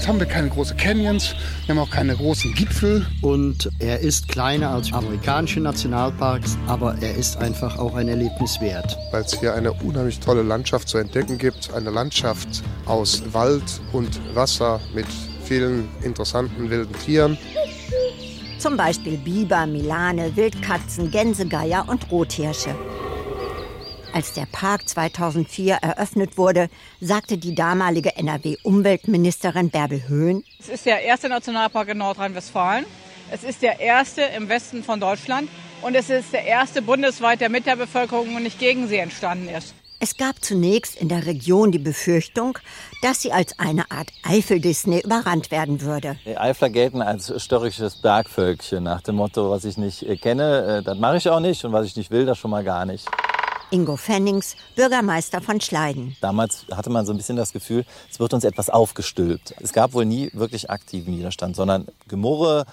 Jetzt haben wir keine großen Canyons, wir haben auch keine großen Gipfel. Und er ist kleiner als amerikanische Nationalparks, aber er ist einfach auch ein Erlebnis wert. Weil es hier eine unheimlich tolle Landschaft zu entdecken gibt. Eine Landschaft aus Wald und Wasser mit vielen interessanten wilden Tieren. Zum Beispiel Biber, Milane, Wildkatzen, Gänsegeier und Rothirsche. Als der Park 2004 eröffnet wurde, sagte die damalige NRW-Umweltministerin Bärbel Höhn, Es ist der erste Nationalpark in Nordrhein-Westfalen. Es ist der erste im Westen von Deutschland. Und es ist der erste bundesweit, der mit der Bevölkerung und nicht gegen sie entstanden ist. Es gab zunächst in der Region die Befürchtung, dass sie als eine Art Eifel-Disney überrannt werden würde. Die Eifler gelten als störrisches Bergvölkchen nach dem Motto, was ich nicht äh, kenne, äh, das mache ich auch nicht und was ich nicht will, das schon mal gar nicht. Ingo Fennings, Bürgermeister von Schleiden. Damals hatte man so ein bisschen das Gefühl, es wird uns etwas aufgestülpt. Es gab wohl nie wirklich aktiven Widerstand, sondern Gemurre,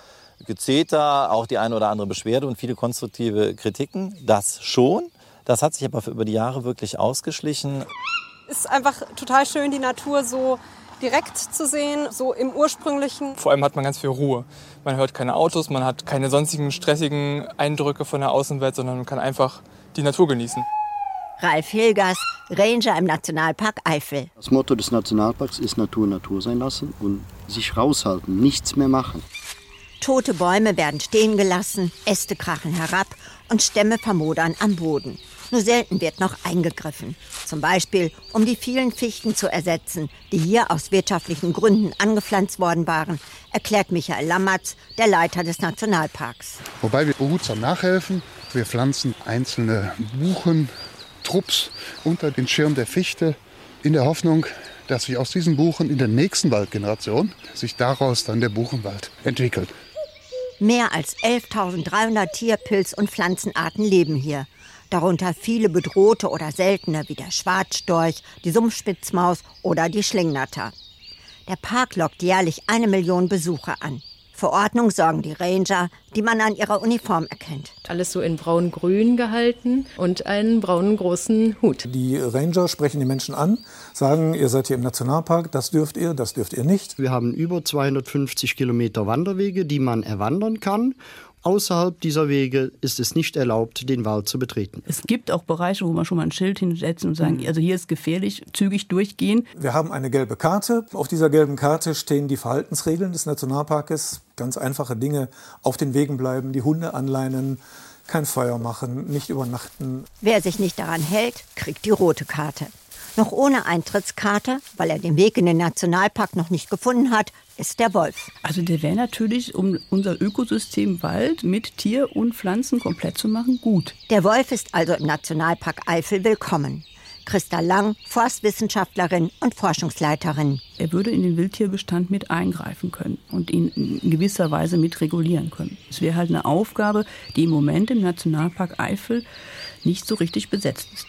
Gezeter, auch die eine oder andere Beschwerde und viele konstruktive Kritiken. Das schon. Das hat sich aber über die Jahre wirklich ausgeschlichen. Es ist einfach total schön, die Natur so direkt zu sehen, so im ursprünglichen. Vor allem hat man ganz viel Ruhe. Man hört keine Autos, man hat keine sonstigen stressigen Eindrücke von der Außenwelt, sondern man kann einfach die Natur genießen. Ralf Hilgers, Ranger im Nationalpark Eifel. Das Motto des Nationalparks ist Natur Natur sein lassen und sich raushalten, nichts mehr machen. Tote Bäume werden stehen gelassen, Äste krachen herab und Stämme vermodern am Boden. Nur selten wird noch eingegriffen. Zum Beispiel, um die vielen Fichten zu ersetzen, die hier aus wirtschaftlichen Gründen angepflanzt worden waren, erklärt Michael Lammertz, der Leiter des Nationalparks. Wobei wir behutsam nachhelfen. Wir pflanzen einzelne Buchen, Trupps unter den Schirm der Fichte in der Hoffnung, dass sich aus diesen Buchen in der nächsten Waldgeneration sich daraus dann der Buchenwald entwickelt. Mehr als 11.300 Tier-, Pilz- und Pflanzenarten leben hier. Darunter viele bedrohte oder seltene wie der Schwarzstorch, die Sumpfspitzmaus oder die Schlingnatter. Der Park lockt jährlich eine Million Besucher an. Für Ordnung sorgen die Ranger, die man an ihrer Uniform erkennt. Alles so in braun-grün gehalten und einen braunen großen Hut. Die Ranger sprechen die Menschen an, sagen, ihr seid hier im Nationalpark, das dürft ihr, das dürft ihr nicht. Wir haben über 250 Kilometer Wanderwege, die man erwandern kann. Außerhalb dieser Wege ist es nicht erlaubt, den Wald zu betreten. Es gibt auch Bereiche, wo man schon mal ein Schild hinsetzen und sagen, also hier ist gefährlich, zügig durchgehen. Wir haben eine gelbe Karte. Auf dieser gelben Karte stehen die Verhaltensregeln des Nationalparkes. Ganz einfache Dinge. Auf den Wegen bleiben, die Hunde anleinen, kein Feuer machen, nicht übernachten. Wer sich nicht daran hält, kriegt die rote Karte. Noch ohne Eintrittskarte, weil er den Weg in den Nationalpark noch nicht gefunden hat, ist der Wolf. Also der wäre natürlich, um unser Ökosystem Wald mit Tier und Pflanzen komplett zu machen, gut. Der Wolf ist also im Nationalpark Eifel willkommen. Christa Lang, Forstwissenschaftlerin und Forschungsleiterin. Er würde in den Wildtierbestand mit eingreifen können und ihn in gewisser Weise mit regulieren können. Es wäre halt eine Aufgabe, die im Moment im Nationalpark Eifel nicht so richtig besetzt ist.